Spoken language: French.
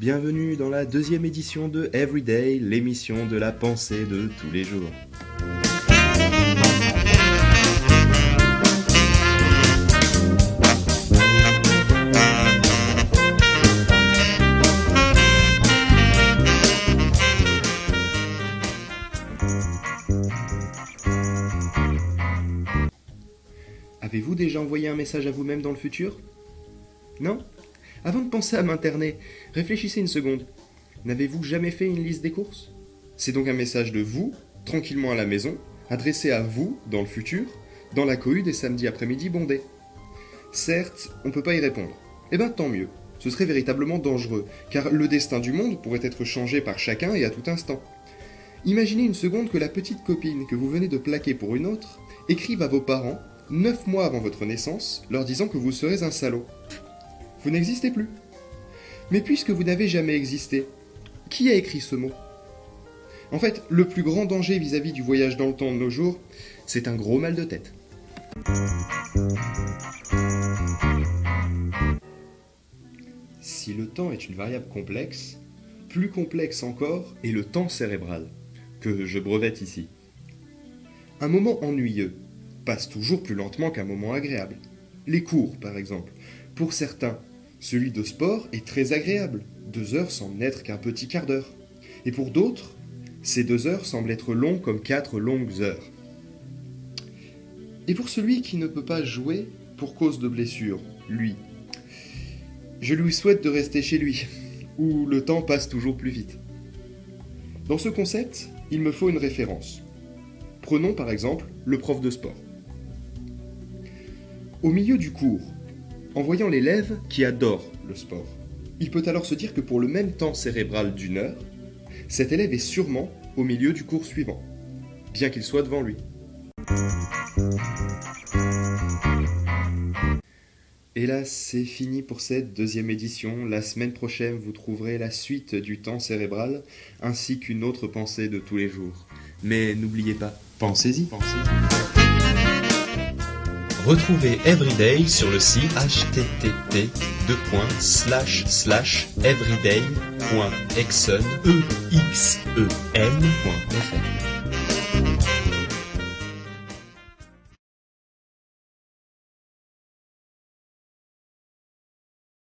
Bienvenue dans la deuxième édition de Everyday, l'émission de la pensée de tous les jours. Avez-vous déjà envoyé un message à vous-même dans le futur? Non? Avant de penser à m'interner, réfléchissez une seconde. N'avez-vous jamais fait une liste des courses? C'est donc un message de vous, tranquillement à la maison, adressé à vous, dans le futur, dans la cohue des samedis après-midi bondés. Certes, on ne peut pas y répondre. Eh ben tant mieux. Ce serait véritablement dangereux, car le destin du monde pourrait être changé par chacun et à tout instant. Imaginez une seconde que la petite copine que vous venez de plaquer pour une autre écrive à vos parents neuf mois avant votre naissance, leur disant que vous serez un salaud. Vous n'existez plus. Mais puisque vous n'avez jamais existé, qui a écrit ce mot? En fait, le plus grand danger vis-à-vis du voyage dans le temps de nos jours, c'est un gros mal de tête. Si le temps est une variable complexe, plus complexe encore est le temps cérébral, que je brevette ici. Un moment ennuyeux, passe toujours plus lentement qu'un moment agréable. Les cours, par exemple. Pour certains, celui de sport est très agréable. Deux heures semblent n'être qu'un petit quart d'heure. Et pour d'autres, ces deux heures semblent être longues comme quatre longues heures. Et pour celui qui ne peut pas jouer pour cause de blessure, lui, je lui souhaite de rester chez lui, où le temps passe toujours plus vite. Dans ce concept, il me faut une référence. Prenons par exemple le prof de sport. Au milieu du cours, en voyant l'élève qui adore le sport, il peut alors se dire que pour le même temps cérébral d'une heure, cet élève est sûrement au milieu du cours suivant, bien qu'il soit devant lui. Hélas, c'est fini pour cette deuxième édition. La semaine prochaine, vous trouverez la suite du temps cérébral, ainsi qu'une autre pensée de tous les jours. Mais n'oubliez pas, pensez-y. Pensez-y. Retrouvez Everyday sur le site http://everyday.exen.fr.